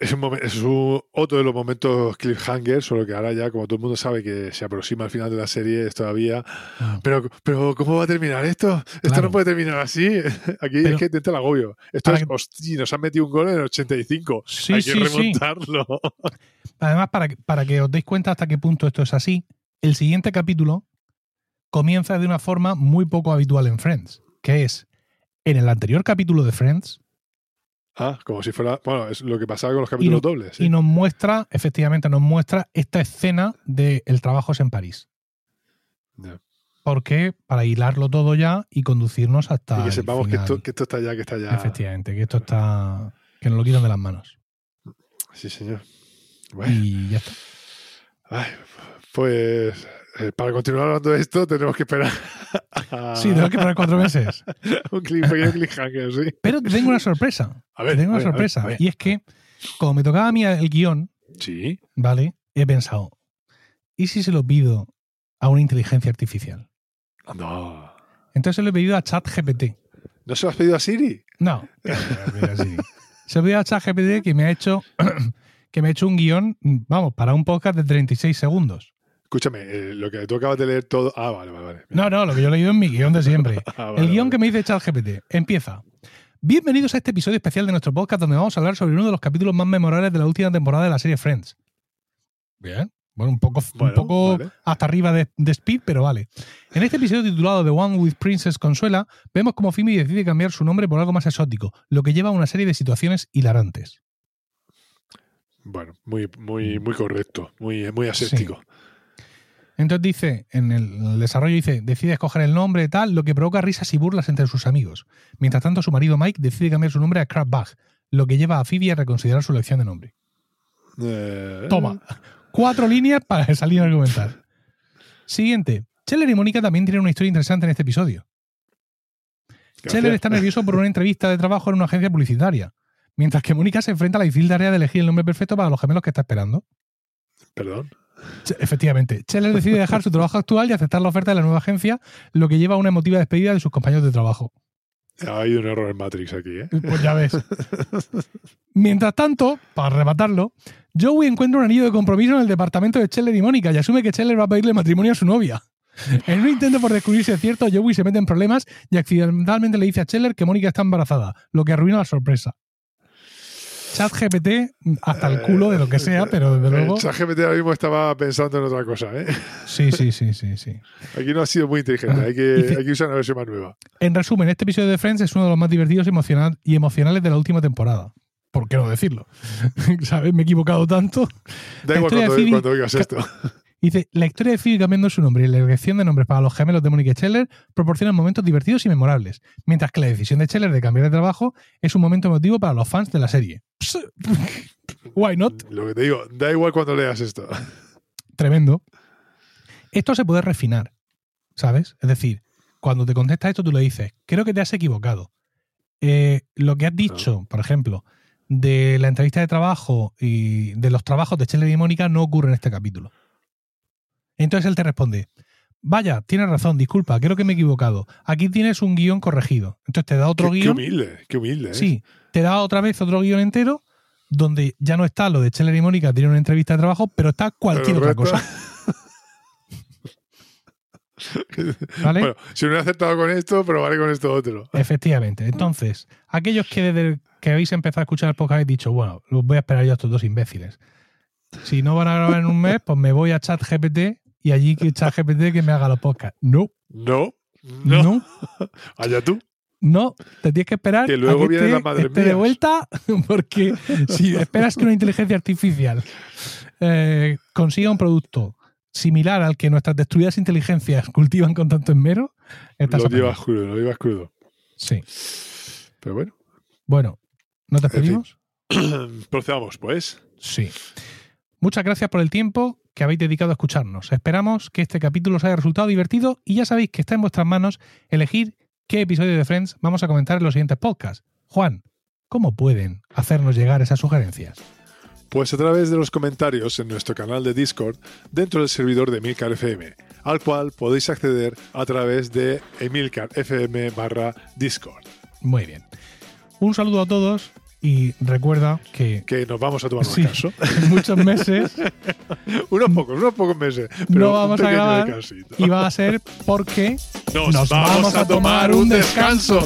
Es, un momen- es un- otro de los momentos cliffhanger, solo que ahora ya, como todo el mundo sabe que se aproxima al final de la serie, es todavía. Ah. Pero, pero ¿cómo va a terminar esto? Esto Claro. no puede terminar así. Aquí Pero- es que te entra el agobio. Esto es, que- hostia, nos han metido un gol en el 85. Sí, Hay que sí, sí. remontarlo. Además, para, para que os deis cuenta hasta qué punto esto es así, el siguiente capítulo comienza de una forma muy poco habitual en Friends, que es en el anterior capítulo de Friends Ah, como si fuera. Bueno, es lo que pasaba con los capítulos no- dobles. sí. y nos muestra, efectivamente, nos muestra esta escena de El trabajo es en París. Ya. Porque para hilarlo todo ya y conducirnos hasta. Y que sepamos que esto, que esto está ya, que está ya. Efectivamente, que esto está. que nos lo quitan de las manos. Sí, señor. Bueno, Y ya está. ay, pues para continuar hablando de esto, tenemos que esperar. a- Sí, tengo que esperar cuatro meses. un cliffhanger, sí. Pero te tengo una sorpresa. A ver, te tengo a una ver, a ver, sorpresa. a ver. Y es que, como me tocaba a mí el guion, Sí. ¿vale? He pensado, ¿y si se lo pido a una inteligencia artificial? No. Entonces se lo he pedido a ChatGPT. ¿No se lo has pedido a Siri? No, que se lo he pedido así. Se lo he pedido a ChatGPT que me ha hecho que me ha hecho un guion, vamos, para un podcast de 36 segundos. Escúchame, eh, lo que tú acabas de leer todo. Ah, vale, vale, vale. No, no, lo que yo he leído en mi guion de siempre. Ah, vale, El guion vale. que me dice ChatGPT empieza. Bienvenidos a este episodio especial de nuestro podcast donde vamos a hablar sobre uno de los capítulos más memorables de la última temporada de la serie Friends. Bien. Bueno, un poco, Bueno, un poco vale. hasta arriba de, de speed, pero vale. En este episodio titulado The One with Princess Consuela, vemos cómo Phoebe decide cambiar su nombre por algo más exótico, lo que lleva a una serie de situaciones hilarantes. Bueno, muy, muy, muy correcto, muy, muy aséptico. Entonces dice, en el, desarrollo dice, decide escoger el nombre tal, lo que provoca risas y burlas entre sus amigos. Mientras tanto, su marido Mike decide cambiar su nombre a Crabbag, lo que lleva a Phoebe a reconsiderar su elección de nombre. Eh, Toma, cuatro líneas para salir a argumentar. Siguiente. Scheller y Mónica también tienen una historia interesante en este episodio. Scheller está nervioso por una entrevista de trabajo en una agencia publicitaria, mientras que Mónica se enfrenta a la difícil tarea de elegir el nombre perfecto para los gemelos que está esperando. Perdón. Efectivamente, Scheller decide dejar su trabajo actual y aceptar la oferta de la nueva agencia, lo que lleva a una emotiva despedida de sus compañeros de trabajo. Hay un error en Matrix aquí, ¿eh? Pues ya ves. Mientras tanto, para rematarlo, Joey encuentra un anillo de compromiso en el departamento de Scheller y Mónica y asume que Scheller va a pedirle matrimonio a su novia. En un intento por descubrir si es cierto, Joey se mete en problemas y accidentalmente le dice a Scheller que Mónica está embarazada, lo que arruina la sorpresa. ChatGPT hasta el culo de lo que sea, pero desde luego. El ChatGPT ahora mismo estaba pensando en otra cosa, ¿eh? Sí, sí, sí, sí, sí. Aquí no ha sido muy inteligente, hay que, Dice- hay que usar una versión más nueva. En resumen, este episodio de Friends es uno de los más divertidos y, emocional- y emocionales de la última temporada. ¿Por qué no decirlo? ¿Sabes? Me he equivocado tanto. Da igual cuando, Phoebe- cuando oigas esto. Dice, la historia de Phoebe cambiando su nombre y la elección de nombres para los gemelos de Mónica y Scheller proporcionan momentos divertidos y memorables, mientras que la decisión de Scheller de cambiar de trabajo es un momento emotivo para los fans de la serie. Why not? Lo que te digo, da igual cuando leas esto. Tremendo. Esto se puede refinar, ¿sabes? Es decir, cuando te contesta esto, tú le dices, creo que te has equivocado. Eh, lo que has dicho, por ejemplo, de la entrevista de trabajo y de los trabajos de Scheller y Mónica no ocurre en este capítulo. Entonces él te responde, vaya, tienes razón, disculpa, creo que me he equivocado. Aquí tienes un guion corregido. Entonces te da otro Qué, qué guion. humilde, qué humilde. ¿eh? Sí, te da otra vez otro guion entero donde ya no está lo de Scheller y Mónica tienen una entrevista de trabajo, pero está cualquier Pero otra cosa. ¿Vale? Bueno, si no he acertado con esto, probaré con esto otro. Efectivamente. Entonces, aquellos que desde que habéis empezado a escuchar el podcast habéis dicho, bueno, los voy a esperar yo a estos dos imbéciles. Si no van a grabar en un mes, pues me voy a ChatGPT y allí que ChatGPT que me haga los podcasts. No, No, no, no, allá tú. no, te tienes que esperar Que luego a que viene esté, la madre esté de vuelta, porque si esperas que una inteligencia artificial eh, consiga un producto similar al que nuestras destruidas inteligencias cultivan con tanto esmero, estás Lo llevas crudo, lo llevas crudo. Sí. Pero bueno, Bueno, ¿nos fin. despedimos? procedamos pues. Sí. Muchas gracias por el tiempo que habéis dedicado a escucharnos. Esperamos que este capítulo os haya resultado divertido y ya sabéis que está en vuestras manos elegir qué episodio de Friends vamos a comentar en los siguientes podcasts. Juan, ¿cómo pueden hacernos llegar esas sugerencias? Pues a través de los comentarios en nuestro canal de Discord dentro del servidor de Emilcar FM, al cual podéis acceder a través de Emilcar FM barra Discord. Muy bien. Un saludo a todos y recuerda que Que nos vamos a tomar un Sí. descanso. en muchos meses unos pocos, unos pocos meses. Pero no un vamos a grabar descansito. y va a ser porque Nos, vamos a tomar un descanso.